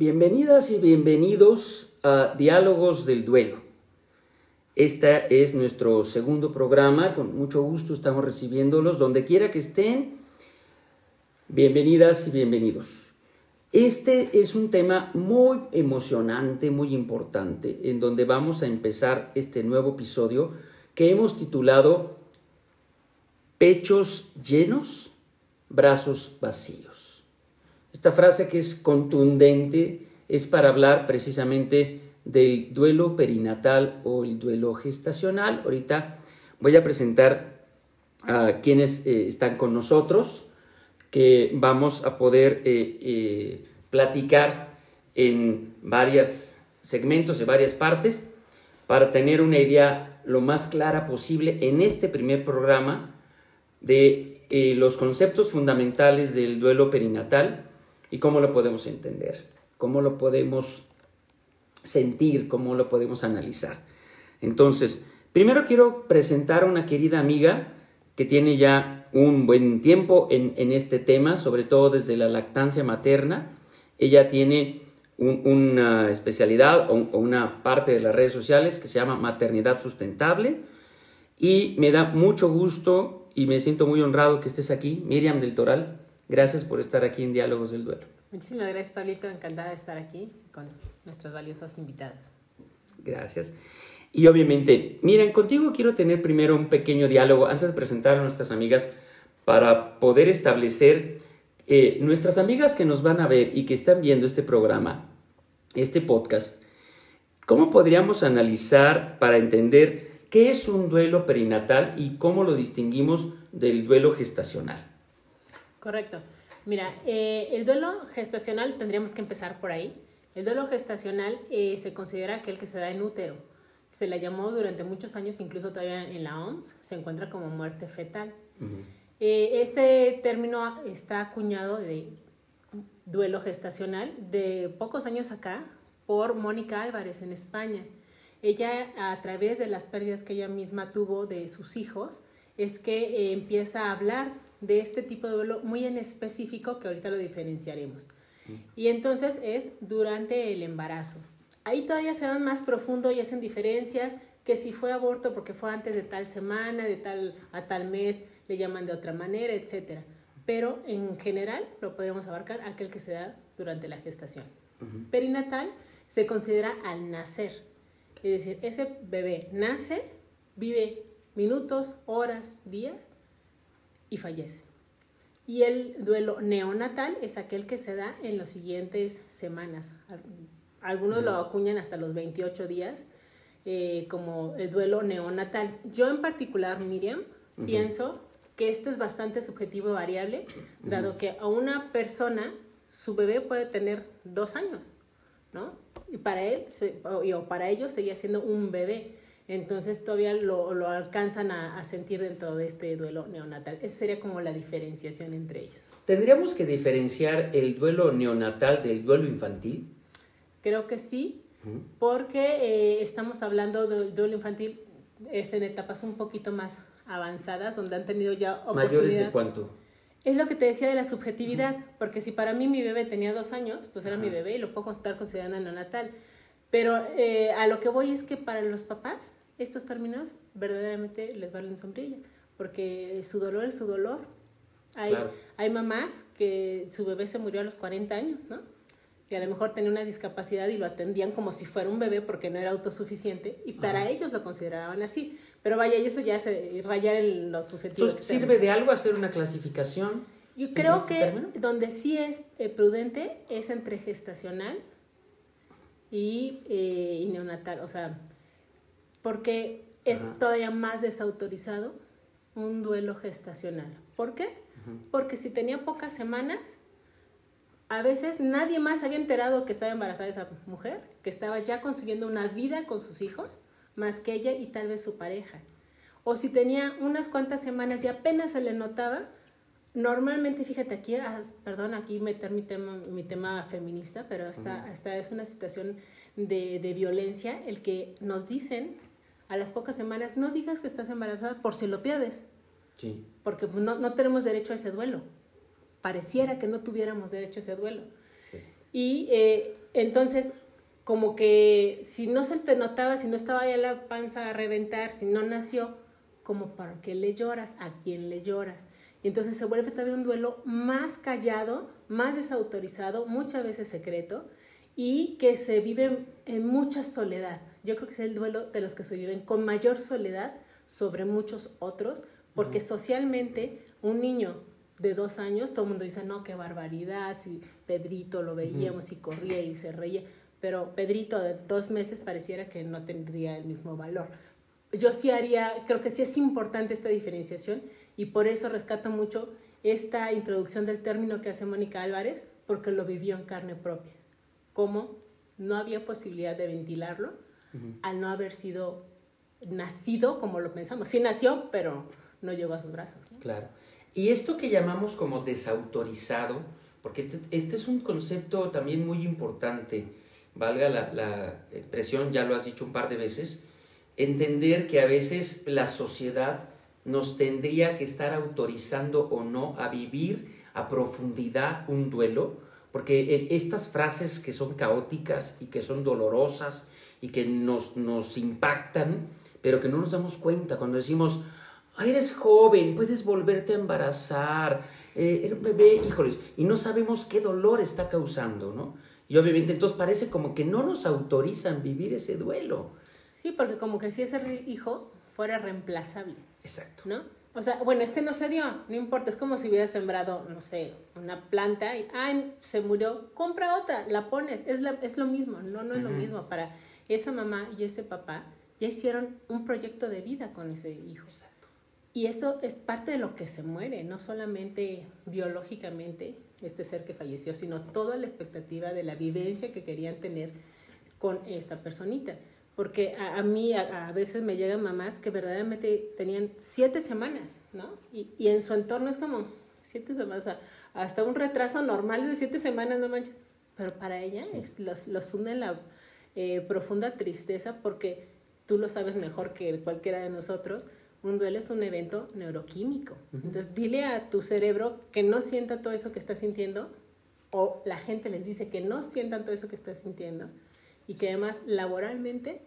Bienvenidas y bienvenidos a Diálogos del Duelo. Este es nuestro segundo programa, con mucho gusto estamos recibiéndolos donde quiera que estén. Bienvenidas y bienvenidos. Este es un tema muy emocionante, muy importante, en donde vamos a empezar este nuevo episodio que hemos titulado Pechos llenos, brazos vacíos. Esta frase que es contundente es para hablar precisamente del duelo perinatal o el duelo gestacional. Ahorita voy a presentar a quienes eh, están con nosotros, que vamos a poder eh, eh, platicar en varios segmentos, en varias partes, para tener una idea lo más clara posible en este primer programa de los conceptos fundamentales del duelo perinatal y cómo lo podemos entender, cómo lo podemos sentir, cómo lo podemos analizar. Entonces, primero quiero presentar a una querida amiga que tiene ya un buen tiempo en, este tema, sobre todo desde la lactancia materna. Ella tiene una especialidad o, o una parte de las redes sociales que se llama Maternidad Sustentable y me da mucho gusto y me siento muy honrado que estés aquí, Miriam del Toral. Gracias por estar aquí en Diálogos del Duelo. Muchísimas gracias, Pablito. Encantada de estar aquí con nuestras valiosas invitadas. Gracias. Y obviamente, miren, contigo quiero tener primero un pequeño diálogo antes de presentar a nuestras amigas para poder establecer eh, nuestras amigas que nos van a ver y que están viendo este programa, este podcast. ¿Cómo podríamos analizar para entender qué es un duelo perinatal y cómo lo distinguimos del duelo gestacional? Correcto. Mira, eh, el duelo gestacional tendríamos que empezar por ahí. El duelo gestacional eh, se considera aquel que se da en útero. Se la llamó durante muchos años, incluso todavía en la OMS, se encuentra como muerte fetal. Eh, este término está acuñado de duelo gestacional de pocos años acá por Mónica Álvarez en España. Ella, a través de las pérdidas que ella misma tuvo de sus hijos, es que empieza a hablar de este tipo de duelo muy en específico que ahorita lo diferenciaremos. Y entonces es durante el embarazo. Ahí todavía se van más profundo y hacen diferencias que si fue aborto porque fue antes de tal semana, de tal a tal mes, le llaman de otra manera, etc. Pero en general lo podríamos abarcar aquel que se da durante la gestación. Perinatal se considera al nacer. Es decir, ese bebé nace, vive minutos, horas, días y fallece. Y el duelo neonatal es aquel que se da en las siguientes semanas. Algunos lo acuñan hasta los 28 días eh, como el duelo neonatal. Yo en particular, Miriam, pienso que este es bastante subjetivo y variable, dado que a una persona su bebé puede tener dos años, ¿no? Y para él, o para ellos, seguía siendo un bebé entonces todavía lo, lo alcanzan a, a, sentir dentro de este duelo neonatal. Esa sería como la diferenciación entre ellos. ¿Tendríamos que diferenciar el duelo neonatal del duelo infantil? Creo que sí, porque eh, estamos hablando del duelo infantil, es en etapas un poquito más avanzadas, donde han tenido ya oportunidad. ¿Mayores de cuánto? Es lo que te decía de la subjetividad, porque si para mí mi bebé tenía dos años, pues era mi bebé y lo puedo estar considerando neonatal. Pero eh, a lo que voy es que para los papás estos términos verdaderamente les valen sombrilla, porque su dolor es su dolor. Hay, hay mamás que su bebé se murió a los 40 años, ¿no? Y a lo mejor tenía una discapacidad y lo atendían como si fuera un bebé porque no era autosuficiente y para ellos lo consideraban así. Pero vaya, y eso ya es rayar en los objetivos. ¿Sirve de algo hacer una clasificación? Yo creo este que donde sí es eh, prudente es entre gestacional y, eh, y neonatal. O sea, porque es todavía más desautorizado un duelo gestacional. ¿Por qué? Porque si tenía pocas semanas, a veces nadie más había enterado que estaba embarazada esa mujer, que estaba ya consiguiendo una vida con sus hijos, más que ella y tal vez su pareja. O si tenía unas cuantas semanas y apenas se le notaba, normalmente, fíjate aquí, ah, perdón, aquí meter mi tema, mi tema feminista, pero esta, es una situación de, de violencia, el que nos dicen a las pocas semanas, no digas que estás embarazada por si lo pierdes. Sí. Porque no, no tenemos derecho a ese duelo. Pareciera que no tuviéramos derecho a ese duelo. Sí. Y eh, entonces, como que si no se te notaba, si no estaba ya la panza a reventar, si no nació, como para qué le lloras, a quién le lloras. Y entonces se vuelve todavía un duelo más callado, más desautorizado, muchas veces secreto, y que se vive en mucha soledad. Yo creo que es el duelo de los que se viven con mayor soledad sobre muchos otros, porque socialmente un niño de dos años, todo el mundo dice, no, qué barbaridad, si Pedrito lo veíamos y corría y se reía, pero Pedrito de dos meses pareciera que no tendría el mismo valor. Yo sí haría, creo que sí es importante esta diferenciación y por eso rescato mucho esta introducción del término que hace Mónica Álvarez, porque lo vivió en carne propia. Cómo no había posibilidad de ventilarlo al no haber sido nacido como lo pensamos. Sí nació, pero no llegó a sus brazos. Claro. Y esto que llamamos como desautorizado, porque este, este, es un concepto también muy importante, valga la, la, expresión, ya lo has dicho un par de veces, entender que a veces la sociedad nos tendría que estar autorizando o no a vivir a profundidad un duelo, porque estas frases que son caóticas y que son dolorosas y que nos, nos impactan, pero que no nos damos cuenta cuando decimos, eres joven, puedes volverte a embarazar, eh, eres un bebé, híjoles, y no sabemos qué dolor está causando, ¿no? Y obviamente entonces parece como que no nos autorizan vivir ese duelo. Sí, porque como que si ese hijo fuera reemplazable. Exacto. ¿No? O sea, bueno, este no se dio, no importa, es como si hubieras sembrado, no sé, una planta y, ay, se murió, compra otra, la pones, es, la, es lo mismo, no, no es lo mismo. Para esa mamá y ese papá ya hicieron un proyecto de vida con ese hijo. Y eso es parte de lo que se muere, no solamente biológicamente este ser que falleció, sino toda la expectativa de la vivencia que querían tener con esta personita. Porque a, mí a, veces me llegan mamás que verdaderamente tenían siete semanas, ¿no? Y, y en su entorno es como siete semanas, hasta un retraso normal de siete semanas, no manches. Pero para ella es, los, los une la eh, profunda tristeza porque tú lo sabes mejor que cualquiera de nosotros un duelo es un evento neuroquímico. Entonces, dile a tu cerebro que no sienta todo eso que está sintiendo, o la gente les dice que no sientan todo eso que está sintiendo, y que además laboralmente,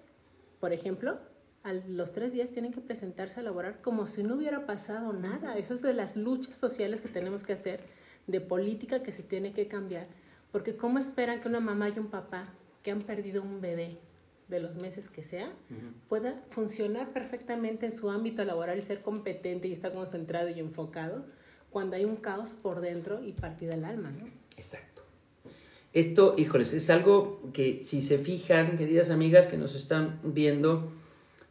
por ejemplo, a los tres días tienen que presentarse a laborar como si no hubiera pasado nada. Eso es de las luchas sociales que tenemos que hacer, de política que se tiene que cambiar, porque ¿cómo esperan que una mamá y un papá que han perdido un bebé de los meses que sea, pueda funcionar perfectamente en su ámbito laboral y ser competente y estar concentrado y enfocado cuando hay un caos por dentro y partida el alma, ¿no? Exacto. Esto, híjoles, es algo que si se fijan, queridas amigas que nos están viendo,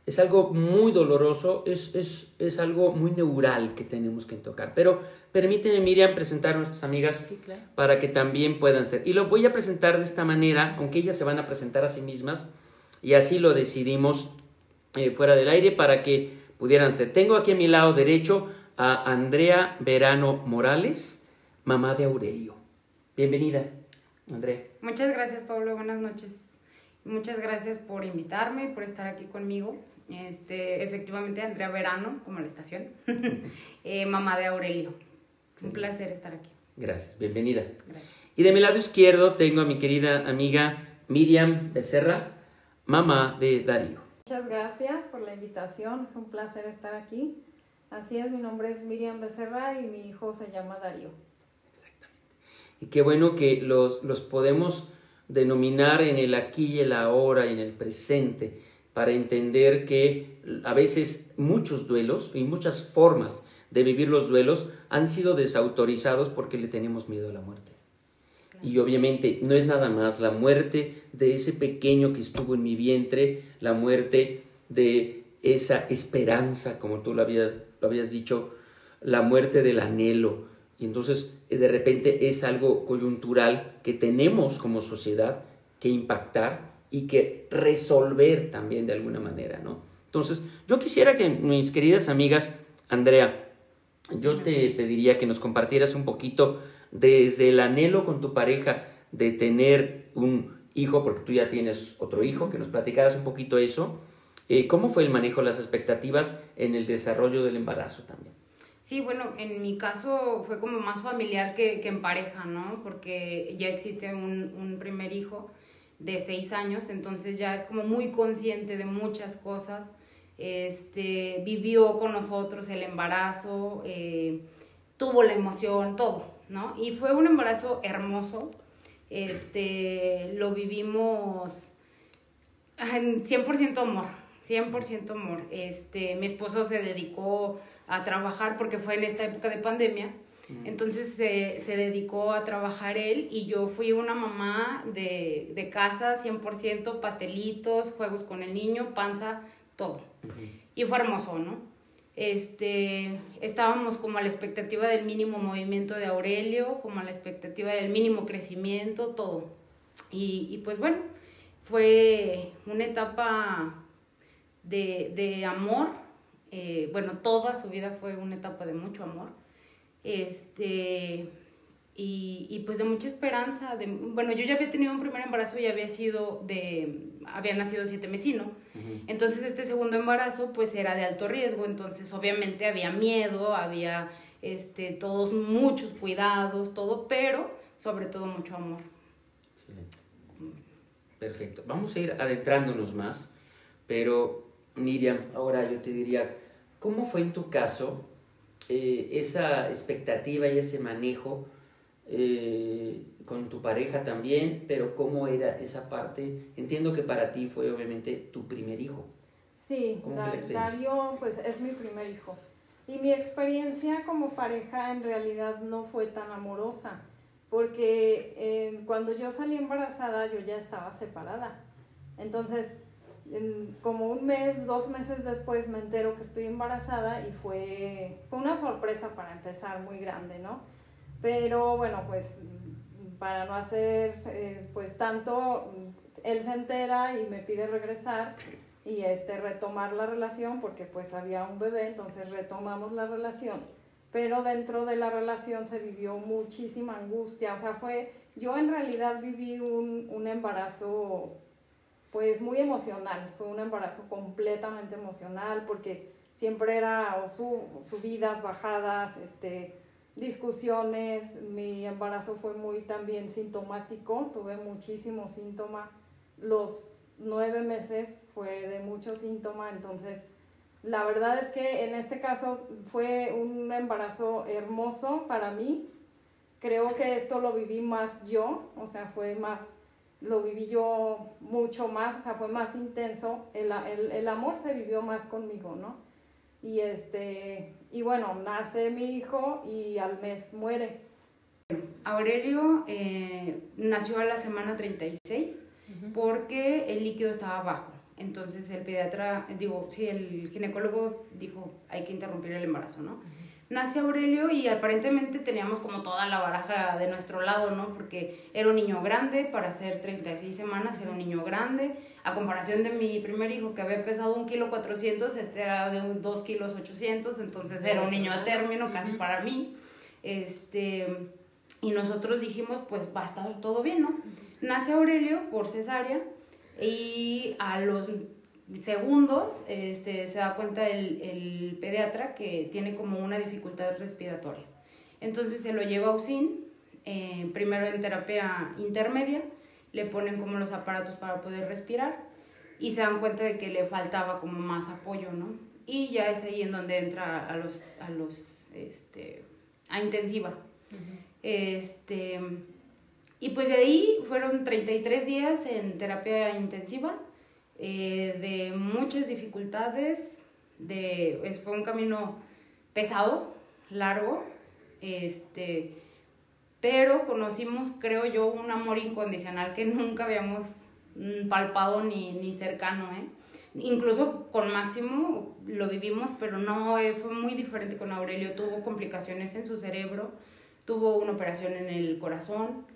es algo muy doloroso, es, es, es algo muy neural que tenemos que tocar. Pero permíteme, Miriam, presentar a nuestras amigas para que también puedan ser. Y lo voy a presentar de esta manera, aunque ellas se van a presentar a sí mismas, y así lo decidimos eh, fuera del aire para que pudieran ser. Tengo aquí a mi lado derecho a Andrea Verano Morales, mamá de Aurelio. Bienvenida, Andrea. Muchas gracias, Pablo. Buenas noches. Muchas gracias por invitarme y por estar aquí conmigo. Este, efectivamente, Andrea Verano, como la estación, eh, mamá de Aurelio. Un placer estar aquí. Gracias, bienvenida. Gracias. Y de mi lado izquierdo tengo a mi querida amiga Miriam Becerra, mamá de Darío. Muchas gracias por la invitación, es un placer estar aquí. Así es, mi nombre es Miriam Becerra y mi hijo se llama Darío. Exactamente. Y qué bueno que los, los podemos denominar en el aquí y el ahora y en el presente para entender que a veces muchos duelos y muchas formas de vivir los duelos han sido desautorizados porque le tenemos miedo a la muerte. Y obviamente no es nada más la muerte de ese pequeño que estuvo en mi vientre, la muerte de esa esperanza, como tú lo habías, lo habías dicho, la muerte del anhelo. Y entonces eh, de repente es algo coyuntural que tenemos como sociedad que impactar y que resolver también de alguna manera, ¿no? Entonces, yo quisiera que mis queridas amigas, Andrea, yo te pediría que nos compartieras un poquito desde el anhelo con tu pareja de tener un hijo, porque tú ya tienes otro hijo, que nos platicaras un poquito eso. Eh, ¿Cómo fue el manejo de las expectativas en el desarrollo del embarazo también? Sí, bueno, en mi caso fue como más familiar que, en pareja, ¿no? Porque ya existe un, un, primer hijo de seis años, entonces ya es como muy consciente de muchas cosas. Este, vivió con nosotros el embarazo, eh, tuvo la emoción, todo, ¿no? Y fue un embarazo hermoso. Este, lo vivimos en 100% amor, 100% amor. Este, mi esposo se dedicó a trabajar porque fue en esta época de pandemia. Entonces se, se, dedicó a trabajar él y yo fui una mamá de, de, casa, 100%, pastelitos, juegos con el niño, panza, todo. Y fue hermoso, ¿no? Este, estábamos como a la expectativa del mínimo movimiento de Aurelio, como a la expectativa del mínimo crecimiento, todo. Y, y pues bueno, fue una etapa de, de amor eh, bueno, toda su vida fue una etapa de mucho amor, este, y, y, pues de mucha esperanza, de, bueno, yo ya había tenido un primer embarazo y había sido de, había nacido siete mesino, entonces este segundo embarazo pues era de alto riesgo, entonces obviamente había miedo, había este, todos muchos cuidados, todo, pero sobre todo mucho amor. Excelente. Perfecto. Vamos a ir adentrándonos más, pero Miriam, ahora yo te diría, ¿Cómo fue en tu caso eh, esa expectativa y ese manejo eh, con tu pareja también, pero cómo era esa parte? Entiendo que para ti fue obviamente tu primer hijo. Sí, Dario pues es mi primer hijo. Y mi experiencia como pareja en realidad no fue tan amorosa, porque eh, cuando yo salí embarazada yo ya estaba separada. Entonces, como un mes, dos meses después me entero que estoy embarazada y fue, fue una sorpresa para empezar muy grande, ¿no? Pero bueno, pues para no hacer eh, pues tanto, él se entera y me pide regresar y este retomar la relación porque pues había un bebé, entonces retomamos la relación. Pero dentro de la relación se vivió muchísima angustia, o sea, fue, yo en realidad viví un, un embarazo pues muy emocional, fue un embarazo completamente emocional porque siempre era subidas, bajadas, este, discusiones, mi embarazo fue muy también sintomático, tuve muchísimo síntoma, los nueve meses fue de mucho síntoma, entonces la verdad es que en este caso fue un embarazo hermoso para mí, creo que esto lo viví más yo, o sea, fue más lo viví yo mucho más, o sea, fue más intenso, el, el, el, amor se vivió más conmigo, ¿no? Y, este, y bueno, nace mi hijo y al mes muere. Aurelio eh, nació a la semana 36 porque el líquido estaba bajo. Entonces el pediatra, digo, sí, el ginecólogo dijo, hay que interrumpir el embarazo, ¿no? Nace Aurelio y aparentemente teníamos como toda la baraja de nuestro lado, ¿no? Porque era un niño grande, para ser 36 semanas era un niño grande, a comparación de mi primer hijo que había pesado un kilo 400, este era de 2 kilos 800, entonces era un niño a término casi para mí, este, y nosotros dijimos, pues va a estar todo bien, ¿no? Nace Aurelio por cesárea y a los segundos este, se da cuenta el, el, pediatra que tiene como una dificultad respiratoria. Entonces se lo lleva a USIN, eh, primero en terapia intermedia, le ponen como los aparatos para poder respirar y se dan cuenta de que le faltaba como más apoyo, ¿no? Y ya es ahí en donde entra a los, a los, este, a intensiva. Este, y pues de ahí fueron 33 días en terapia intensiva eh, de muchas dificultades, de, fue un camino pesado, largo, este, pero conocimos, creo yo, un amor incondicional que nunca habíamos mm, palpado ni, ni cercano, ¿eh? Incluso con Máximo lo vivimos, pero no, eh, fue muy diferente con Aurelio. Tuvo complicaciones en su cerebro, tuvo una operación en el corazón,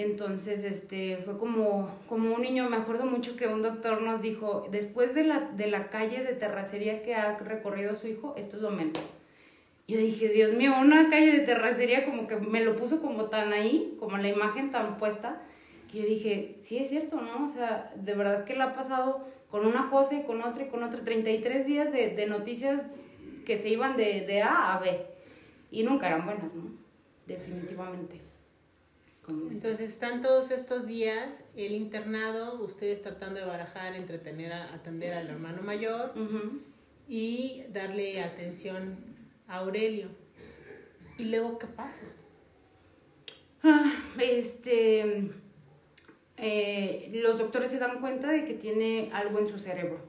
entonces, este, fue como, como un niño, me acuerdo mucho que un doctor nos dijo, después de la, de la calle de terracería que ha recorrido su hijo, esto es lo menos. Yo dije, Dios mío, una calle de terracería como que me lo puso como tan ahí, como la imagen tan puesta, que yo dije, sí es cierto, ¿no? O sea, de verdad que le ha pasado con una cosa y con otra y con otra, 33 días de, de noticias que se iban de, de A a B y nunca eran buenas, ¿no? Definitivamente. Entonces están todos estos días, el internado, ustedes tratando de barajar, entretener, a, atender al hermano mayor y darle atención a Aurelio. ¿Y luego qué pasa? Ah, este, eh, los doctores se dan cuenta de que tiene algo en su cerebro.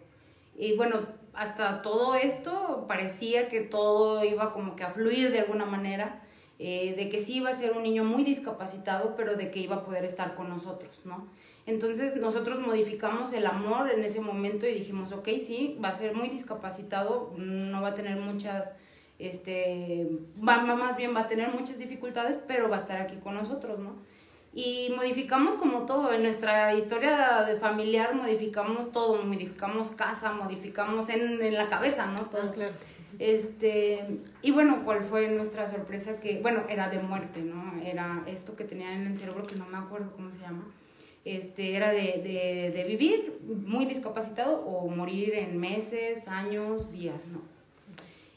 Y bueno, hasta todo esto parecía que todo iba como que a fluir de alguna manera eh, de que sí iba a ser un niño muy discapacitado, pero de que iba a poder estar con nosotros, ¿no? Entonces nosotros modificamos el amor en ese momento y dijimos, ok, sí, va a ser muy discapacitado, no va a tener muchas, este, va, más bien va a tener muchas dificultades, pero va a estar aquí con nosotros, ¿no? Y modificamos como todo, en nuestra historia de familiar modificamos todo, modificamos casa, modificamos en, en la cabeza, ¿no? Todo. Ah, claro. Este, y bueno, ¿cuál fue nuestra sorpresa? Que, bueno, era de muerte, ¿no? Era esto que tenía en el cerebro, que no me acuerdo cómo se llama. Este, era de, de, de vivir muy discapacitado o morir en meses, años, días, ¿no?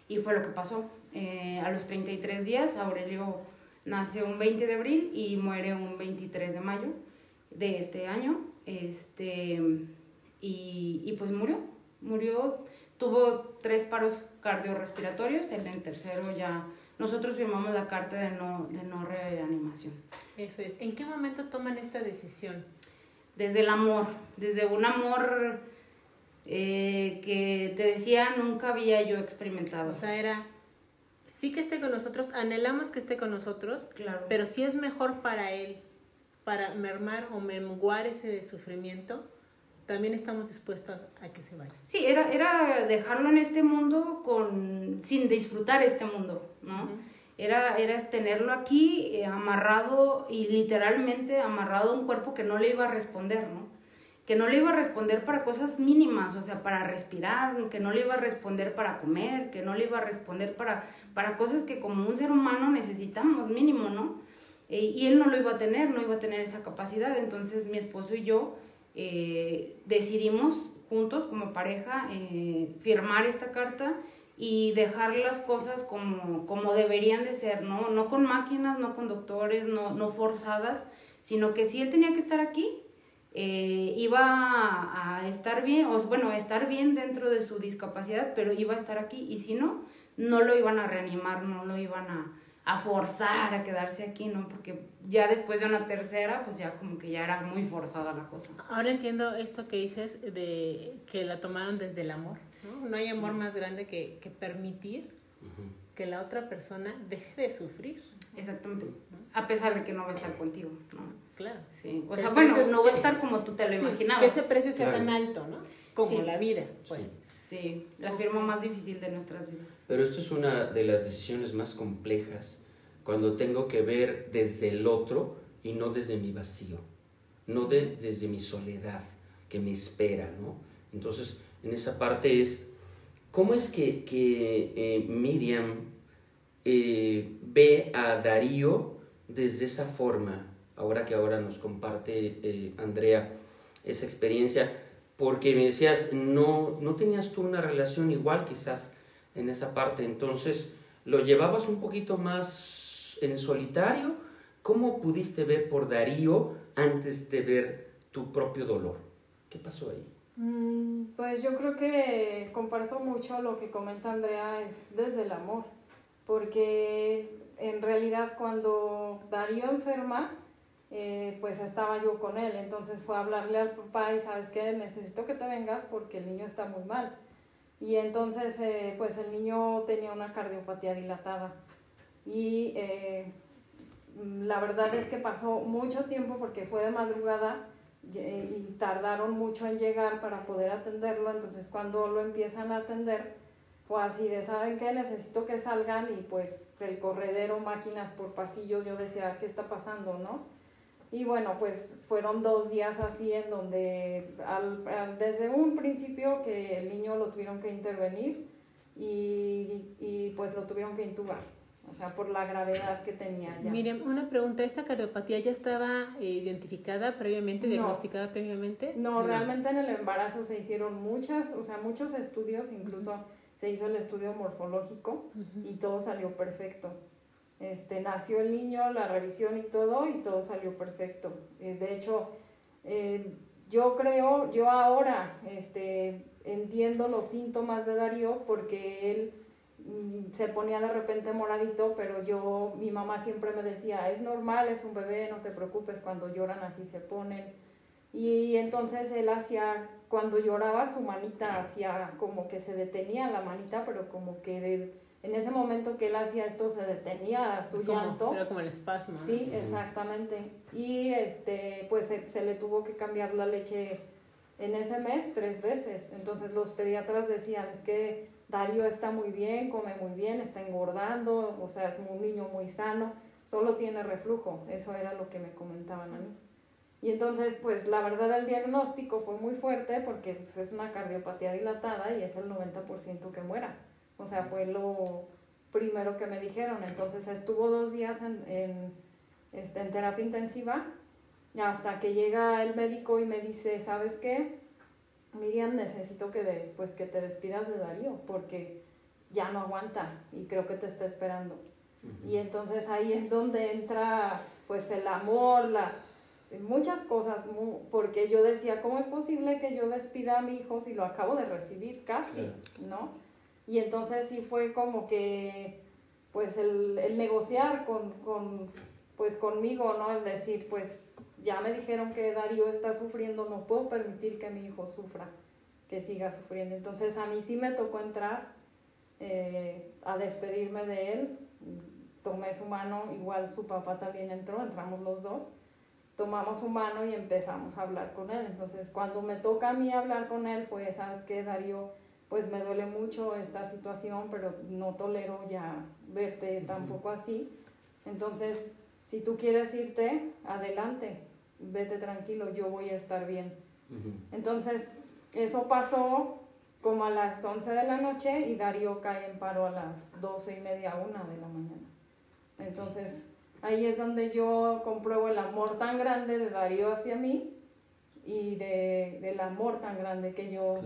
Y fue lo que pasó. Eh, a los 33 días, Aurelio nace un 20 de abril y muere un 23 de mayo de este año. Este, y, y pues murió, murió, tuvo tres paros cardiorrespiratorios, el en tercero ya nosotros firmamos la carta de no, de no reanimación. Eso es. ¿En qué momento toman esta decisión? Desde el amor, desde un amor eh, que te decía nunca había yo experimentado. O sea, era, sí que esté con nosotros, anhelamos que esté con nosotros, claro. pero si es mejor para él, para mermar o menguar ese sufrimiento, también estamos dispuestos a, que se vaya. Sí, era, era dejarlo en este mundo con, sin disfrutar este mundo, ¿no? era, era tenerlo aquí eh, amarrado y literalmente amarrado a un cuerpo que no le iba a responder, ¿no? Que no le iba a responder para cosas mínimas, o sea, para respirar, que no le iba a responder para comer, que no le iba a responder para, para cosas que como un ser humano necesitamos mínimo, ¿no? Eh, y él no lo iba a tener, no iba a tener esa capacidad, entonces mi esposo y yo eh, decidimos juntos como pareja eh, firmar esta carta y dejar las cosas como, como deberían de ser, ¿no? No con máquinas, no con doctores, no, no forzadas, sino que si él tenía que estar aquí, eh, iba a, estar bien, o bueno, estar bien dentro de su discapacidad, pero iba a estar aquí y si no, no lo iban a reanimar, no lo iban a, a forzar a quedarse aquí, ¿no? Porque ya después de una tercera, pues ya como que ya era muy forzada la cosa. Ahora entiendo esto que dices de que la tomaron desde el amor, ¿no? No hay amor más grande que, que permitir que la otra persona deje de sufrir. Exactamente. A pesar de que no va a estar contigo, ¿no? Claro. Sí. O sea, bueno, no va a estar como tú te lo imaginabas. Que ese precio sea tan alto, ¿no? Como la vida, pues. Sí, la firma más difícil de nuestras vidas. Pero esto es una de las decisiones más complejas cuando tengo que ver desde el otro y no desde mi vacío, no desde mi soledad que me espera, ¿no? Entonces, en esa parte es, ¿cómo es que, que eh, Miriam eh, ve a Darío desde esa forma, ahora que ahora nos comparte eh, Andrea esa experiencia? porque me decías, no, no tenías tú una relación igual quizás en esa parte, entonces lo llevabas un poquito más en solitario. ¿Cómo pudiste ver por Darío antes de ver tu propio dolor? ¿Qué pasó ahí? Mm, pues yo creo que comparto mucho lo que comenta Andrea, es desde el amor, porque en realidad cuando Darío enferma, eh, pues estaba yo con él. Entonces fue a hablarle al papá y sabes que necesito que te vengas porque el niño está muy mal. Y entonces eh, pues el niño tenía una cardiopatía dilatada. Y eh, la verdad es que pasó mucho tiempo porque fue de madrugada y tardaron mucho en llegar para poder atenderlo. Entonces cuando lo empiezan a atender, fue así de, ¿saben qué? Necesito que salgan y pues el corredero, máquinas por pasillos, yo decía, ¿qué está pasando, no? Y bueno, pues fueron dos días así en donde al, desde un principio que el niño lo tuvieron que intervenir y, y, pues lo tuvieron que intubar, o sea, por la gravedad que tenía ya. Miren, una pregunta, ¿esta cardiopatía ya estaba eh, identificada previamente, diagnosticada previamente? No, realmente en el embarazo se hicieron muchas, o sea, muchos estudios, incluso se hizo el estudio morfológico y todo salió perfecto. Este, nació el niño, la revisión y todo, y todo salió perfecto. Eh, de hecho, eh, yo creo, yo ahora este, entiendo los síntomas de Darío porque él mm, se ponía de repente moradito, pero yo, mi mamá siempre me decía, es normal, es un bebé, no te preocupes, cuando lloran así se ponen. Y entonces él hacía, cuando lloraba su manita, hacía como que se detenía la manita, pero como que en ese momento que él hacía esto se detenía su llanto. Era como el espasmo. Sí, exactamente. Y este, pues se, le tuvo que cambiar la leche en ese mes tres veces. Entonces los pediatras decían, es que Darío está muy bien, come muy bien, está engordando, o sea, es un niño muy sano, solo tiene reflujo. Eso era lo que me comentaban a mí. Y entonces, pues la verdad el diagnóstico fue muy fuerte porque pues, es una cardiopatía dilatada y es el 90% que muera. O sea, fue lo primero que me dijeron. Entonces estuvo dos días en, en, este, en terapia intensiva hasta que llega el médico y me dice, ¿sabes qué? Miriam, necesito que, pues, que te despidas de Darío porque ya no aguanta y creo que te está esperando. Y entonces ahí es donde entra pues el amor, la, muchas cosas, porque yo decía, ¿cómo es posible que yo despida a mi hijo si lo acabo de recibir casi? ¿No? Y entonces sí fue como que, pues el, el negociar con, con, pues conmigo, ¿no? El decir, pues ya me dijeron que Darío está sufriendo, no puedo permitir que mi hijo sufra, que siga sufriendo. Entonces a mí sí me tocó entrar eh, a despedirme de él, tomé su mano, igual su papá también entró, entramos los dos, tomamos su mano y empezamos a hablar con él. Entonces cuando me toca a mí hablar con él fue, ¿sabes qué, Darío? Pues me duele mucho esta situación, pero no tolero ya verte tampoco así. Entonces, si tú quieres irte, adelante, vete tranquilo, yo voy a estar bien. Entonces, eso pasó como a las 11 de la noche y Darío cae en paro a las 12 y media, una de la mañana. Entonces, ahí es donde yo compruebo el amor tan grande de Darío hacia mí y de, del amor tan grande que yo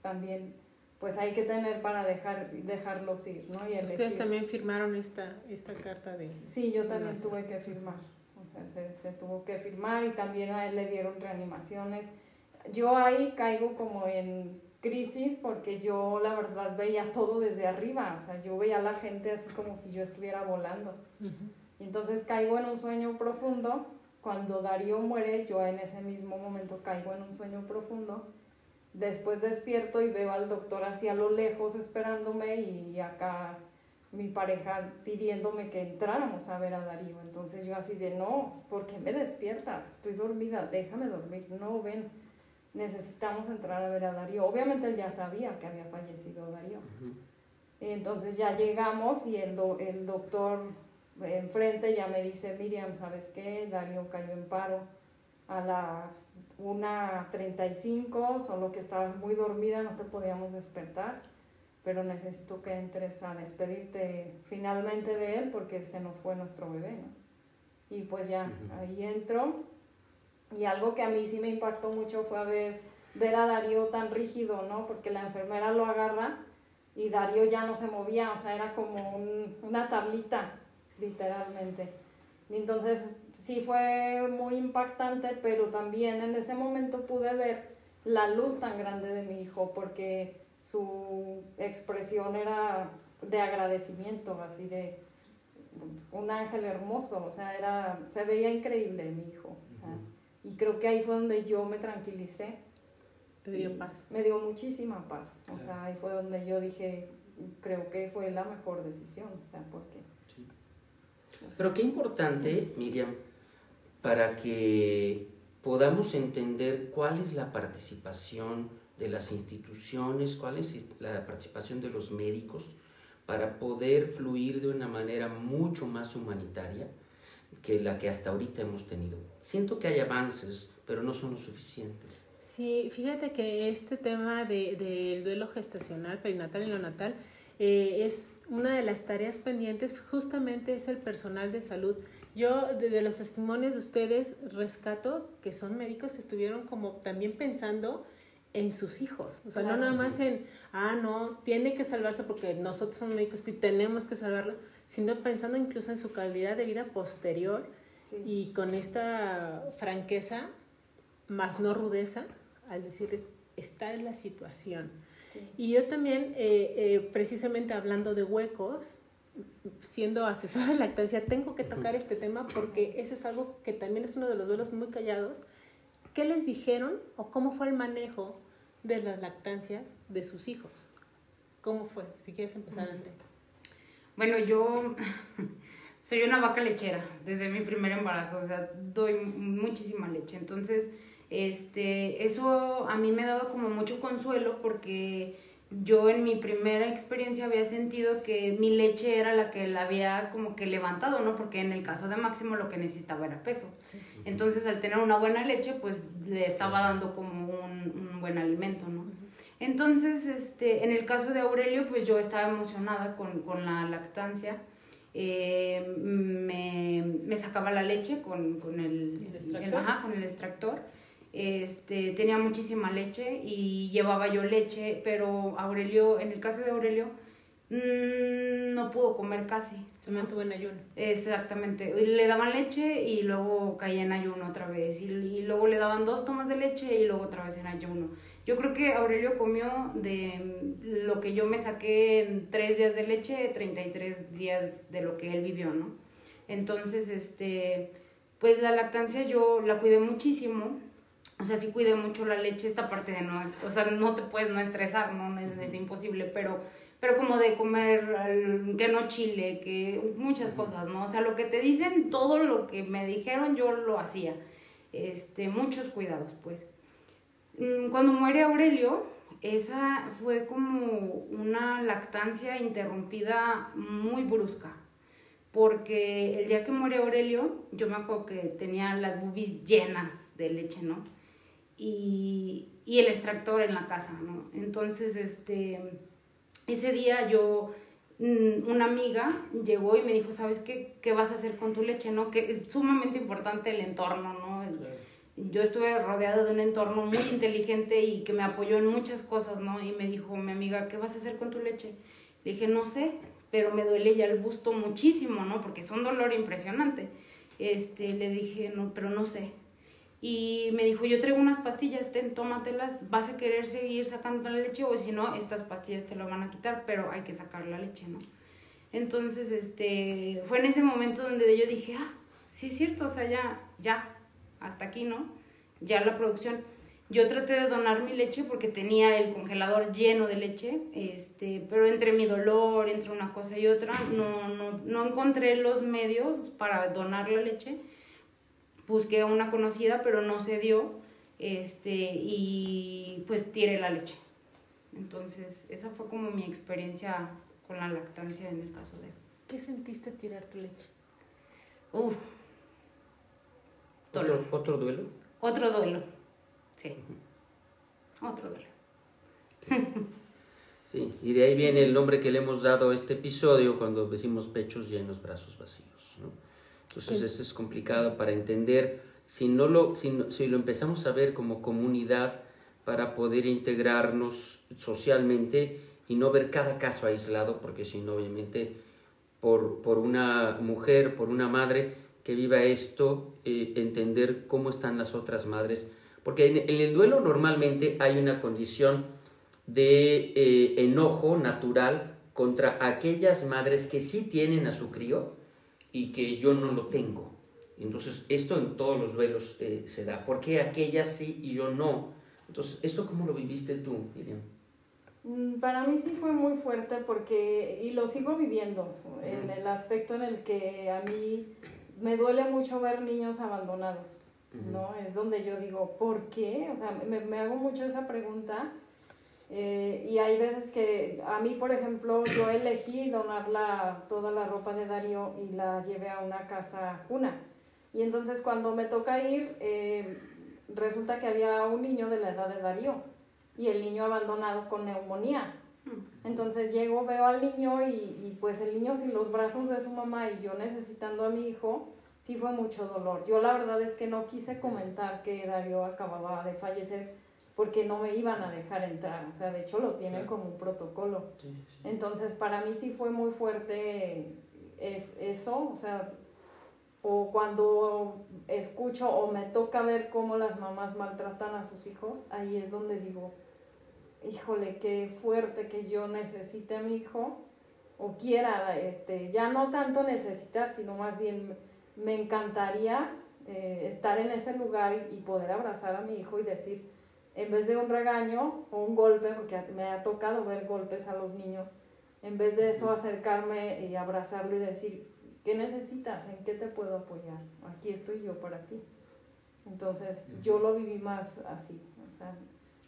también pues hay que tener para dejar dejarlos ir, ¿no? Y Ustedes también firmaron esta, esta carta de... Sí, yo también tuve que firmar, o sea, se, se, tuvo que firmar y también a él le dieron reanimaciones. Yo ahí caigo como en crisis porque yo la verdad veía todo desde arriba, o sea, yo veía a la gente así como si yo estuviera volando. Y entonces caigo en un sueño profundo, cuando Darío muere, yo en ese mismo momento caigo en un sueño profundo Después despierto y veo al doctor hacia lo lejos esperándome y acá mi pareja pidiéndome que entráramos a ver a Darío. Entonces yo así de, no, ¿por qué me despiertas? Estoy dormida, déjame dormir. No, ven, necesitamos entrar a ver a Darío. Obviamente él ya sabía que había fallecido Darío. Entonces ya llegamos y el, el doctor enfrente ya me dice, Miriam, ¿sabes qué? Darío cayó en paro a las 1.35, solo que estabas muy dormida, no te podíamos despertar, pero necesito que entres a despedirte finalmente de él porque se nos fue nuestro bebé, Y pues ya, ahí entro. Y algo que a mí sí me impactó mucho fue ver, ver a Darío tan rígido, ¿no? Porque la enfermera lo agarra y Darío ya no se movía, o sea, era como una tablita, literalmente. Y entonces sí fue muy impactante, pero también en ese momento pude ver la luz tan grande de mi hijo porque su expresión era de agradecimiento, así de un ángel hermoso, o sea, era, se veía increíble mi hijo. Y creo que ahí fue donde yo me tranquilicé. Te dio paz. Me dio muchísima paz. O sea, ahí fue donde yo dije, creo que fue la mejor decisión, o sea, porque... Pero qué importante, Miriam, para que podamos entender cuál es la participación de las instituciones, cuál es la participación de los médicos, para poder fluir de una manera mucho más humanitaria que la que hasta ahorita hemos tenido. Siento que hay avances, pero no son los suficientes. Sí, fíjate que este tema del de, duelo gestacional, perinatal y neonatal eh, es una de las tareas pendientes, justamente es el personal de salud yo, de, los testimonios de ustedes, rescato que son médicos que estuvieron como también pensando en sus hijos. O sea, no nada más en, ah, no, tiene que salvarse porque nosotros somos médicos y tenemos que salvarlo, sino pensando incluso en su calidad de vida posterior y con esta franqueza, más no rudeza, al decirles, esta es la situación. Y yo también, eh, eh, precisamente hablando de huecos, siendo asesora de lactancia, tengo que tocar este tema porque ese es algo que también es uno de los duelos muy callados. ¿Qué les dijeron o cómo fue el manejo de las lactancias de sus hijos? ¿Cómo fue? Si quieres empezar, Andrea. Bueno, yo soy una vaca lechera desde mi primer embarazo, o sea, doy muchísima leche. Entonces, este, eso a mí me daba como mucho consuelo porque yo en mi primera experiencia había sentido que mi leche era la que la había como que levantado, ¿no? Porque en el caso de Máximo lo que necesitaba era peso. Entonces al tener una buena leche, pues le estaba dando como un, un buen alimento, ¿no? Entonces, este, en el caso de Aurelio, pues yo estaba emocionada con, con la lactancia. Eh, me, me, sacaba la leche con, con el, ¿El, extractor? ajá, con el extractor este, tenía muchísima leche y llevaba yo leche, pero Aurelio, en el caso de Aurelio, mmm, no pudo comer casi. Se mantuvo en ayuno. Exactamente. Le daban leche y luego caía en ayuno otra vez. Y, y, luego le daban dos tomas de leche y luego otra vez en ayuno. Yo creo que Aurelio comió de lo que yo me saqué en tres días de leche, 33 días de lo que él vivió, ¿no? Entonces, este, pues la lactancia yo la cuidé muchísimo o sea, sí cuide mucho la leche, esta parte de no, o sea, no te puedes no estresar, ¿no? Es, es imposible, pero, pero como de comer, que no chile, que muchas cosas, ¿no? O sea, lo que te dicen, todo lo que me dijeron, yo lo hacía. Este, muchos cuidados, pues. Mm, cuando muere Aurelio, esa fue como una lactancia interrumpida muy brusca. Porque el día que muere Aurelio, yo me acuerdo que tenía las bubis llenas de leche, ¿no? Y, y el extractor en la casa, ¿no? Entonces, este, ese día yo, mm, una amiga llegó y me dijo, ¿sabes qué, qué vas a hacer con tu leche, no? Que es sumamente importante el entorno, ¿no? Yo estuve rodeada de un entorno muy inteligente y que me apoyó en muchas cosas, ¿no? Y me dijo mi amiga, ¿qué vas a hacer con tu leche? Le dije, no sé, pero me duele ya el busto muchísimo, ¿no? Porque es un dolor impresionante. Este, le dije, no, pero no sé y me dijo, yo traigo unas pastillas, ten, tómatelas, vas a querer seguir sacando la leche o si no, estas pastillas te lo van a quitar, pero hay que sacar la leche, ¿no? Entonces, este, fue en ese momento donde yo dije, ah, sí es cierto, o sea, ya, ya, hasta aquí, ¿no? Ya la producción. Yo traté de donar mi leche porque tenía el congelador lleno de leche, este, pero entre mi dolor, entre una cosa y otra, no, no, no encontré los medios para donar la leche busqué a una conocida, pero no se dio, este, y pues tiré la leche. Entonces, esa fue como mi experiencia con la lactancia en el caso de... ¿Qué sentiste tirar tu leche? Uf. ¿Otro, ¿Otro duelo? Otro duelo, sí. Otro duelo. Sí, y de ahí viene el nombre que le hemos dado a este episodio cuando decimos pechos llenos, brazos vacíos. Entonces esto es complicado para entender. Si, no lo, si, si lo empezamos a ver como comunidad para poder integrarnos socialmente y no ver cada caso aislado, porque si no, obviamente, por, por una mujer, por una madre que viva esto, eh, entender cómo están las otras madres. Porque en, en, el duelo normalmente hay una condición de eh, enojo natural contra aquellas madres que sí tienen a su crío, y que yo no lo tengo. Entonces, esto en todos los duelos eh, se da. ¿Por qué aquella sí y yo no? Entonces, ¿esto cómo lo viviste tú, Miriam? Mm, para mí sí fue muy fuerte porque, y lo sigo viviendo, en el aspecto en el que a mí me duele mucho ver niños abandonados, ¿no? Es donde yo digo, ¿por qué? O sea, me, me hago mucho esa pregunta eh, y hay veces que a mí, por ejemplo, yo elegí donar la, toda la ropa de Darío y la llevé a una casa cuna. Y entonces cuando me toca ir, eh, resulta que había un niño de la edad de Darío y el niño abandonado con neumonía. Entonces llego, veo al niño y, y, pues el niño sin los brazos de su mamá y yo necesitando a mi hijo, sí fue mucho dolor. Yo la verdad es que no quise comentar que Darío acababa de fallecer porque no me iban a dejar entrar, o sea, de hecho lo tienen como un protocolo. Entonces, para mí sí fue muy fuerte es eso, o sea, o cuando escucho o me toca ver cómo las mamás maltratan a sus hijos, ahí es donde digo, híjole, qué fuerte que yo necesite a mi hijo o quiera, este, ya no tanto necesitar, sino más bien me encantaría eh, estar en ese lugar y poder abrazar a mi hijo y decir, en vez de un regaño o un golpe, porque me ha tocado ver golpes a los niños, en vez de eso acercarme y abrazarlo y decir, ¿qué necesitas? ¿En qué te puedo apoyar? Aquí estoy yo para ti. Entonces yo lo viví más así. O sea,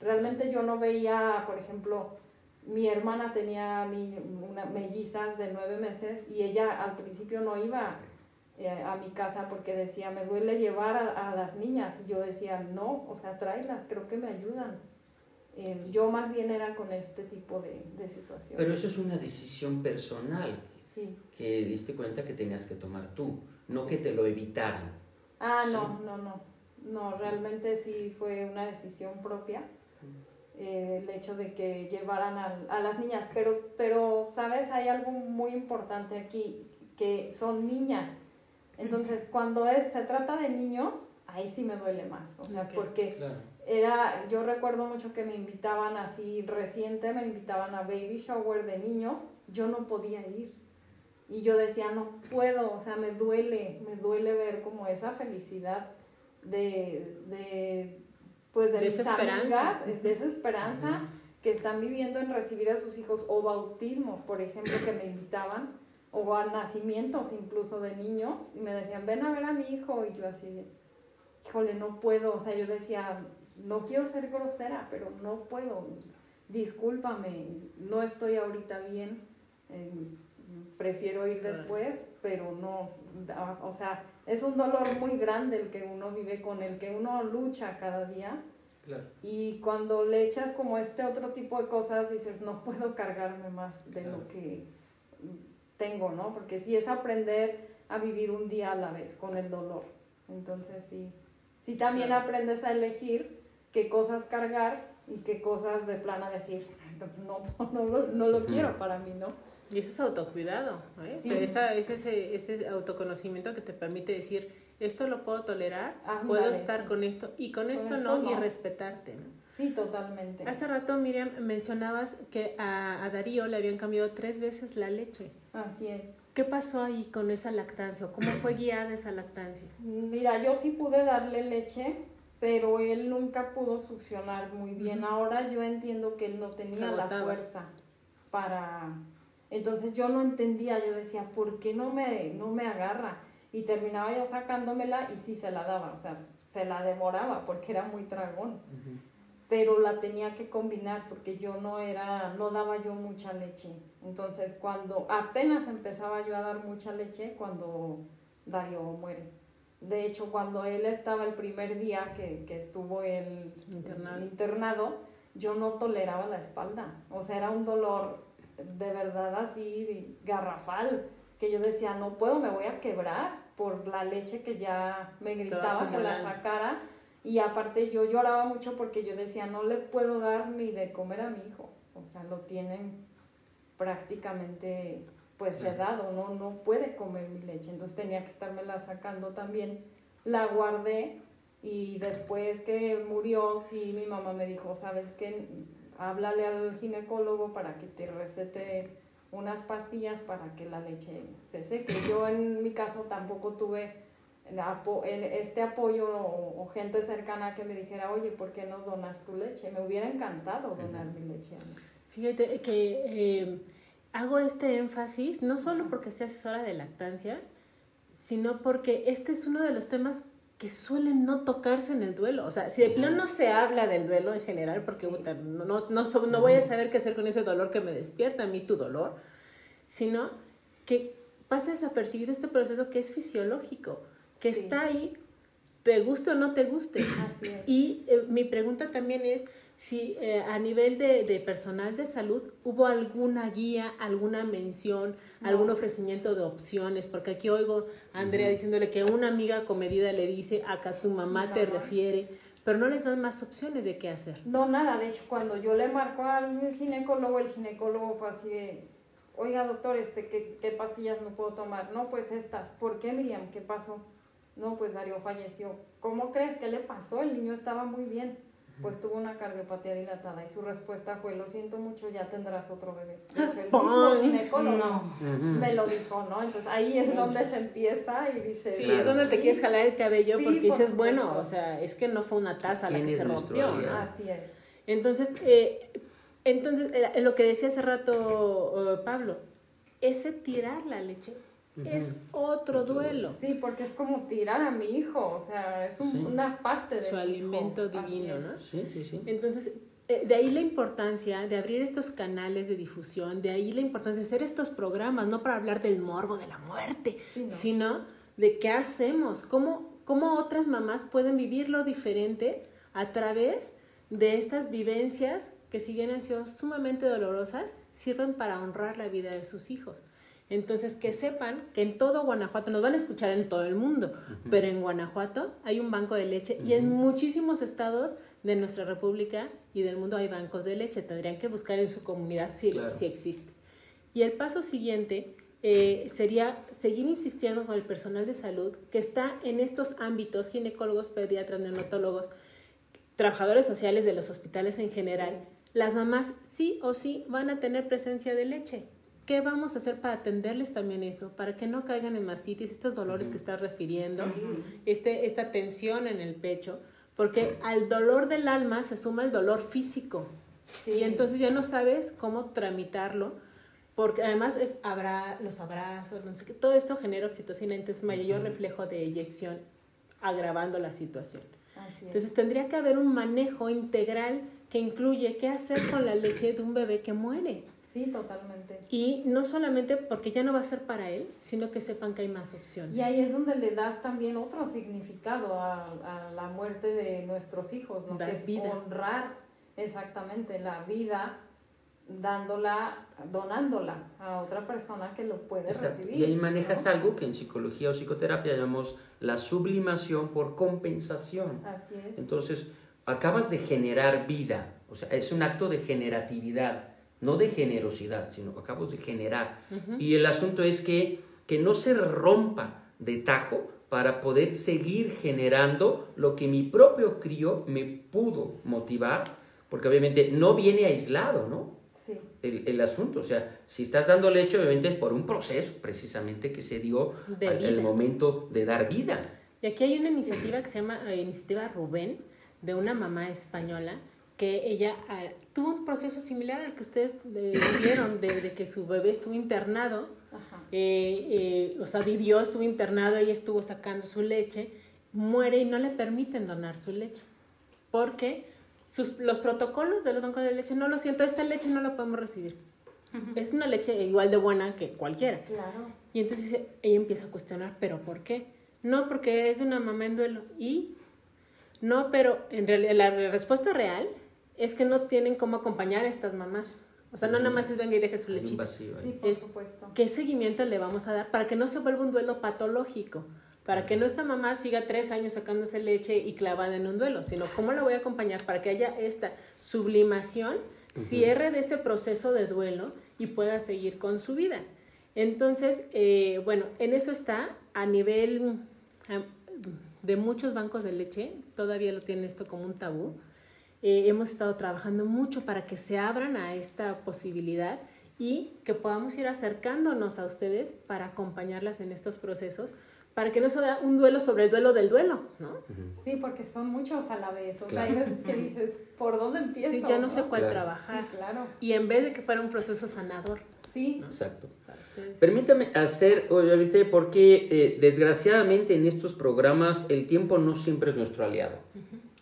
realmente yo no veía, por ejemplo, mi hermana tenía una mellizas de nueve meses y ella al principio no iba eh, a mi casa porque decía, me duele llevar a, las niñas. Y yo decía, no, o sea, tráelas, creo que me ayudan. Eh, yo más bien era con este tipo de, de situaciones. Pero eso es una decisión personal sí. que diste cuenta que tenías que tomar tú, no que te lo evitaran. Ah, no, no, no. No, realmente sí fue una decisión propia. Eh, el hecho de que llevaran a, a, las niñas, pero, pero, ¿sabes? Hay algo muy importante aquí, que son niñas entonces, cuando es, se trata de niños, ahí sí me duele más, o sea, porque era, yo recuerdo mucho que me invitaban así reciente, me invitaban a baby shower de niños, yo no podía ir. Y yo decía, no puedo, o sea, me duele, me duele ver como esa felicidad de, de pues de, mis amigas, de esa esperanza que están viviendo en recibir a sus hijos o bautismos, por ejemplo, que me invitaban o a nacimientos incluso de niños y me decían, ven a ver a mi hijo y yo así, híjole, no puedo, o sea, yo decía, no quiero ser grosera, pero no puedo, discúlpame, no estoy ahorita bien, eh, prefiero ir después, pero no, o sea, es un dolor muy grande el que uno vive, con el que uno lucha cada día. Y cuando le echas como este otro tipo de cosas, dices, no puedo cargarme más de lo que tengo, ¿no? Porque sí es aprender a vivir un día a la vez con el dolor. Entonces sí, sí también aprendes a elegir qué cosas cargar y qué cosas de plano decir, no, no, no, lo quiero para mí, ¿no? Y ese es autocuidado, ¿eh? es ese, ese autoconocimiento que te permite decir, esto lo puedo tolerar, puedo estar con esto y con, esto, no, y respetarte. ¿no? Sí, totalmente. Hace rato, Miriam, mencionabas que a, a, Darío le habían cambiado tres veces la leche. Así es. ¿Qué pasó ahí con esa lactancia? ¿Cómo fue guiada esa lactancia? Mira, yo sí pude darle leche, pero él nunca pudo succionar muy bien. Ahora yo entiendo que él no tenía la fuerza para... Entonces yo no entendía, yo decía, ¿por qué no me, no me agarra? Y terminaba yo sacándomela y sí se la daba, o sea, se la devoraba porque era muy tragón pero la tenía que combinar porque yo no era, no daba yo mucha leche. Entonces, cuando apenas empezaba yo a dar mucha leche, cuando Darío muere. De hecho, cuando él estaba el primer día que, que estuvo el internado. internado, yo no toleraba la espalda. O sea, era un dolor de verdad así garrafal, que yo decía, no puedo, me voy a quebrar por la leche que ya me gritaba que la sacara y aparte yo lloraba mucho porque yo decía, no le puedo dar ni de comer a mi hijo. O sea, lo tienen prácticamente pues sedado, ¿no? No puede comer mi leche. Entonces tenía que la sacando también. La guardé y después que murió, sí, mi mamá me dijo, ¿sabes qué? Háblale al ginecólogo para que te recete unas pastillas para que la leche se seque. Yo en mi caso tampoco tuve este apoyo o, gente cercana que me dijera, oye, ¿por qué no donas tu leche? Me hubiera encantado donar mi leche. Fíjate que eh, hago este énfasis, no solo porque sea asesora de lactancia, sino porque este es uno de los temas que suelen no tocarse en el duelo. O sea, si de plano no se habla del duelo en general, porque no, no, no, voy a saber qué hacer con ese dolor que me despierta a mí tu dolor, sino que pasa desapercibido este proceso que es fisiológico que está ahí, te guste o no te guste. Así es. Y eh, mi pregunta también es si eh, a nivel de, de, personal de salud hubo alguna guía, alguna mención, algún ofrecimiento de opciones, porque aquí oigo a Andrea diciéndole que una amiga comedida le dice, acá tu mamá te refiere, pero no les dan más opciones de qué hacer. No, nada, de hecho, cuando yo le marco al ginecólogo, el ginecólogo fue así de, oiga doctor, este, ¿qué, qué pastillas no puedo tomar? No, pues estas. ¿Por qué, Miriam? ¿Qué pasó? No, pues Darío falleció. ¿Cómo crees? ¿Qué le pasó? El niño estaba muy bien pues tuvo una cardiopatía dilatada y su respuesta fue, lo siento mucho, ya tendrás otro bebé. De hecho, el mismo ginecólogo me lo dijo, ¿no? Entonces ahí es donde se empieza y dice... Sí, es donde te quieres jalar el cabello porque dices, bueno, o sea, es que no fue una taza la que se rompió. Así es. Entonces, eh, entonces eh, lo que decía hace rato uh, Pablo, ese tirar la leche es otro duelo. Sí, porque es como tirar a mi hijo, o sea, es una parte de su alimento divino, ¿no? Sí, sí, sí. Entonces, eh, de ahí la importancia de abrir estos canales de difusión, de ahí la importancia de hacer estos programas, no para hablar del morbo de la muerte, sino de qué hacemos, cómo, cómo otras mamás pueden vivirlo diferente a través de estas vivencias que si bien han sido sumamente dolorosas, sirven para honrar la vida de sus hijos. Entonces, que sepan que en todo Guanajuato, nos van a escuchar en todo el mundo, pero en Guanajuato hay un banco de leche y en muchísimos estados de nuestra república y del mundo hay bancos de leche. Tendrían que buscar en su comunidad si, si existe. Y el paso siguiente eh, sería seguir insistiendo con el personal de salud que está en estos ámbitos, ginecólogos, pediatras, neonatólogos, trabajadores sociales de los hospitales en general. Las mamás sí o sí van a tener presencia de leche ¿Qué vamos a hacer para atenderles también eso? Para que no caigan en mastitis, estos dolores que estás refiriendo, este, esta tensión en el pecho, porque al dolor del alma se suma el dolor físico. Y entonces ya no sabes cómo tramitarlo, porque además es habrá los abrazos, no sé qué, todo esto genera oxitocina, entonces mayor reflejo de eyección, agravando la situación. entonces tendría que haber un manejo integral que incluye qué hacer con la leche de un bebé que muere. Sí, totalmente. Y no solamente porque ya no va a ser para él, sino que sepan que hay más opciones. Y ahí es donde le das también otro significado a, la muerte de nuestros hijos, ¿no? Das vida. honrar exactamente la vida dándola, donándola a otra persona que lo puede recibir. Y ahí manejas algo que en psicología o psicoterapia llamamos la sublimación por compensación. Así es. Entonces, acabas de generar vida, o sea, es un acto de generatividad no de generosidad, sino que acabamos de generar. Y el asunto es que, que no se rompa de tajo para poder seguir generando lo que mi propio crío me pudo motivar, porque obviamente no viene aislado, ¿no? Sí. El, el, asunto, o sea, si estás dando leche, obviamente es por un proceso precisamente que se dio en el momento de dar vida. Y aquí hay una iniciativa que se llama eh, Iniciativa Rubén, de una mamá española, que ella ah, tuvo un proceso similar al que ustedes eh, vieron, de, que su bebé estuvo internado, eh, eh, o sea, vivió, estuvo internado, ella estuvo sacando su leche, muere y no le permiten donar su leche, porque sus, los protocolos de los bancos de leche, no lo siento, esta leche no la podemos recibir. Es una leche igual de buena que cualquiera. Claro. Y entonces ella empieza a cuestionar, ¿pero por qué? No, porque es una mamá en duelo. Y no, pero en realidad la respuesta real es que no tienen cómo acompañar a estas mamás. O sea, no nada más es venga y deje su lechita. Sí, por supuesto. ¿Qué seguimiento le vamos a dar para que no se vuelva un duelo patológico? Para que no esta mamá siga tres años sacándose leche y clavada en un duelo, sino cómo la voy a acompañar para que haya esta sublimación, cierre de ese proceso de duelo y pueda seguir con su vida. Entonces, eh, bueno, en eso está a nivel de muchos bancos de leche, todavía lo tienen esto como un tabú eh, hemos estado trabajando mucho para que se abran a esta posibilidad y que podamos ir acercándonos a ustedes para acompañarlas en estos procesos, para que no sea un duelo sobre el duelo del duelo, ¿no? Sí, porque son muchos a la vez, o sea, hay veces que dices, ¿por dónde empiezo? Sí, ya no, sé cuál trabajar. Sí, claro. Y en vez de que fuera un proceso sanador. Sí. Exacto. Permítame hacer, ahorita, porque eh, desgraciadamente en estos programas el tiempo no siempre es nuestro aliado.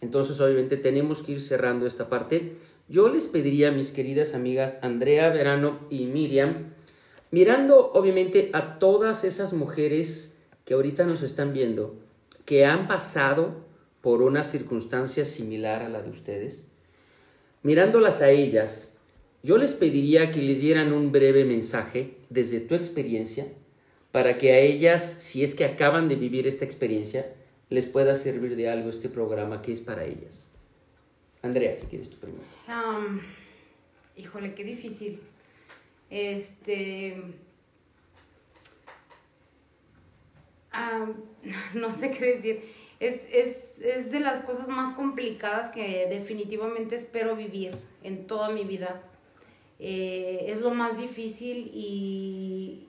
Entonces, obviamente, tenemos que ir cerrando esta parte. Yo les pediría mis queridas amigas Andrea Verano y Miriam, mirando obviamente a todas esas mujeres que ahorita nos están viendo, que han pasado por una circunstancia similar a la de ustedes, mirándolas a ellas, yo les pediría que les dieran un breve mensaje desde tu experiencia para que a ellas, si es que acaban de vivir esta experiencia, les pueda servir de algo este programa que es para ellas. Andrea, si quieres tu primero. híjole, qué difícil. Este. no sé qué decir. Es, es, es, de las cosas más complicadas que definitivamente espero vivir en toda mi vida. Eh, es lo más difícil y...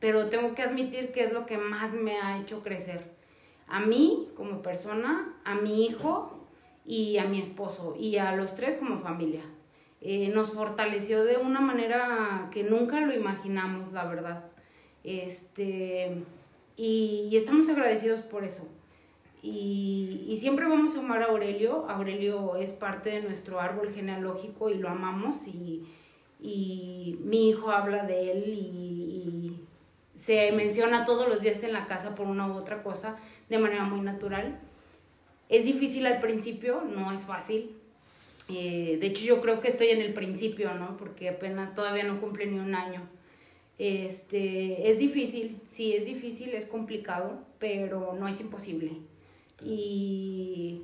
Pero tengo que admitir que es lo que más me ha hecho crecer. A mí como persona, a mi hijo y a mi esposo y a los tres como familia. Eh, nos fortaleció de una manera que nunca lo imaginamos, la verdad. Este, y, estamos agradecidos por eso. Y, siempre vamos a amar a Aurelio. Aurelio es parte de nuestro árbol genealógico y lo amamos. Y, y mi hijo habla de él y, se menciona todos los días en la casa por una u otra cosa de manera muy natural. Es difícil al principio, no es fácil. Eh, de hecho, yo creo que estoy en el principio, ¿no? Porque apenas todavía no cumple ni un año. Este, es difícil, sí, es difícil, es complicado, pero no es imposible. Y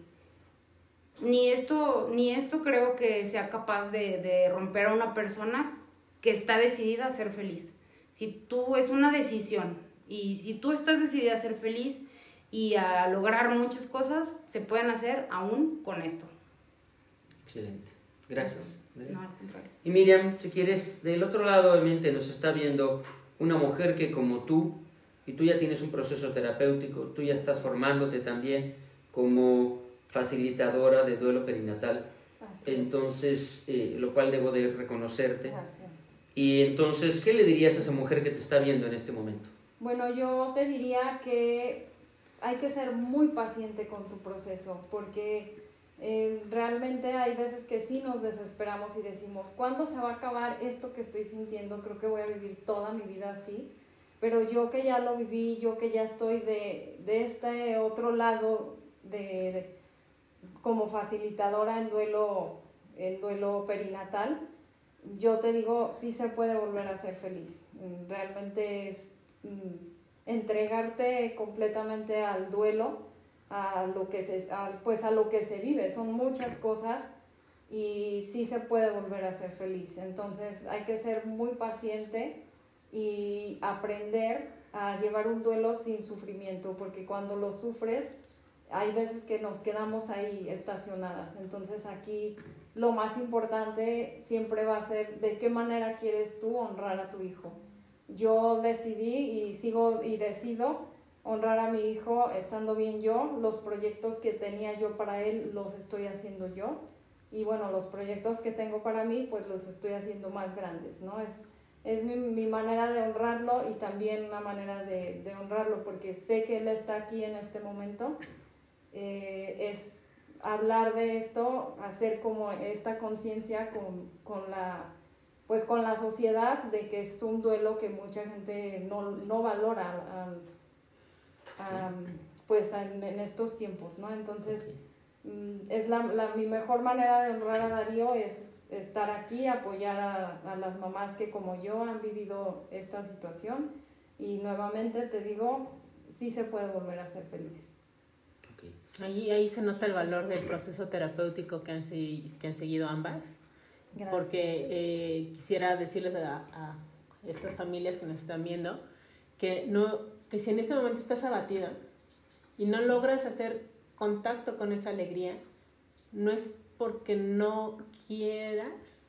ni esto, ni esto creo que sea capaz de, de romper a una persona que está decidida a ser feliz. Si tú es una decisión y si tú estás decidida a ser feliz y a lograr muchas cosas, se pueden hacer aún con esto. Excelente. Gracias. Y Miriam, si quieres, del otro lado obviamente nos está viendo una mujer que como tú, y tú ya tienes un proceso terapéutico, tú ya estás formándote también como facilitadora de duelo perinatal. entonces, eh, lo cual debo de reconocerte. Y entonces, ¿qué le dirías a esa mujer que te está viendo en este momento? Bueno, yo te diría que hay que ser muy paciente con tu proceso, porque eh, realmente hay veces que sí nos desesperamos y decimos, ¿cuándo se va a acabar esto que estoy sintiendo? Creo que voy a vivir toda mi vida así. Pero yo que ya lo viví, yo que ya estoy de, de este otro lado de, como facilitadora en duelo, en duelo perinatal, yo te digo, sí se puede volver a ser feliz. Realmente es mm, entregarte completamente al duelo, a lo que se, pues a lo que se vive. Son muchas cosas y sí se puede volver a ser feliz. Entonces hay que ser muy paciente y aprender a llevar un duelo sin sufrimiento, porque cuando lo sufres hay veces que nos quedamos ahí estacionadas. Entonces aquí lo más importante siempre va a ser de qué manera quieres tú honrar a tu hijo. Yo decidí y sigo y decido honrar a mi hijo estando bien yo. Los proyectos que tenía yo para él los estoy haciendo yo. Y bueno, los proyectos que tengo para mí pues los estoy haciendo más grandes, ¿no? Es, es mi, manera de honrarlo y también una manera de, de honrarlo porque sé que él está aquí en este momento eh, es hablar de esto, hacer como esta conciencia con, con, la, pues con la sociedad de que es un duelo que mucha gente no, no valora pues en, estos tiempos, ¿no? Entonces, mm, es la, la, mi mejor manera de honrar a Darío es estar aquí, apoyar a, a las mamás que como yo han vivido esta situación y nuevamente te digo, sí se puede volver a ser feliz. Ahí, ahí se nota el valor del proceso terapéutico que han, que han seguido ambas. Porque eh, quisiera decirles a, a, estas familias que nos están viendo que, no, que si en este momento estás abatida y no logras hacer contacto con esa alegría, no es porque no quieras,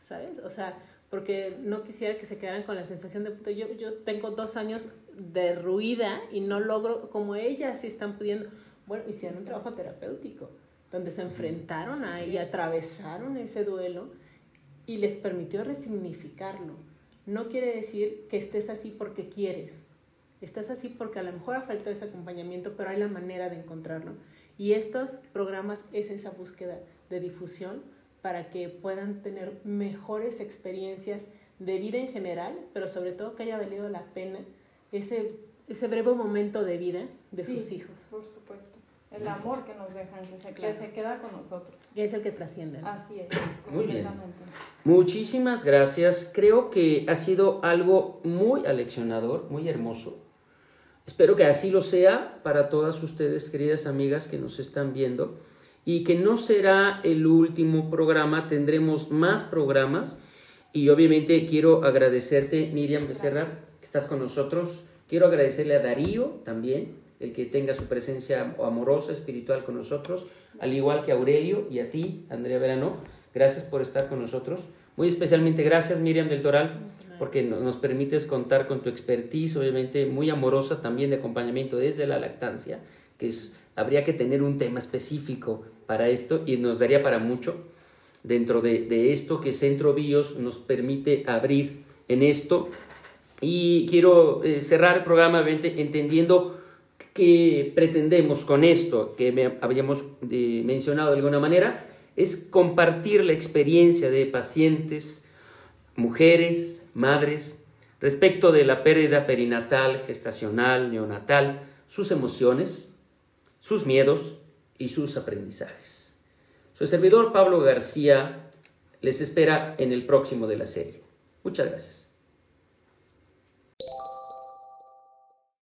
¿sabes? O sea, porque no quisiera que se quedaran con la sensación de, yo, yo tengo dos años derruida y no logro, como ellas sí están pudiendo, bueno, hicieron un trabajo terapéutico, donde se enfrentaron a y atravesaron ese duelo y les permitió resignificarlo. No quiere decir que estés así porque quieres. Estás así porque a lo mejor ha faltado ese acompañamiento, pero hay la manera de encontrarlo. Y estos programas es esa búsqueda de difusión para que puedan tener mejores experiencias de vida en general, pero sobre todo que haya valido la pena ese, ese breve momento de vida de sus hijos. Por supuesto el amor que nos dejan, que se, que se queda con nosotros. Y es el que trasciende. Así es, muy bien. Muchísimas gracias. Creo que ha sido algo muy aleccionador, muy hermoso. Espero que así lo sea para todas ustedes, queridas amigas que nos están viendo, y que no será el último programa, tendremos más programas. Y obviamente quiero agradecerte, Miriam Becerra, que estás con nosotros. Quiero agradecerle a Darío también, el que tenga su presencia amorosa, espiritual con nosotros, al igual que Aurelio y a ti, Andrea Verano. Gracias por estar con nosotros. Muy especialmente gracias, Miriam del Toral, porque nos permites contar con tu expertise, obviamente muy amorosa también de acompañamiento desde la lactancia, que habría que tener un tema específico para esto y nos daría para mucho dentro de, esto que Centro Bios nos permite abrir en esto. Y quiero eh, cerrar el programa entendiendo qué pretendemos con esto que habíamos eh, mencionado de alguna manera, es compartir la experiencia de pacientes, mujeres, madres, respecto de la pérdida perinatal, gestacional, neonatal, sus emociones, sus miedos y sus aprendizajes. Su servidor Pablo García les espera en el próximo de la serie. Muchas gracias.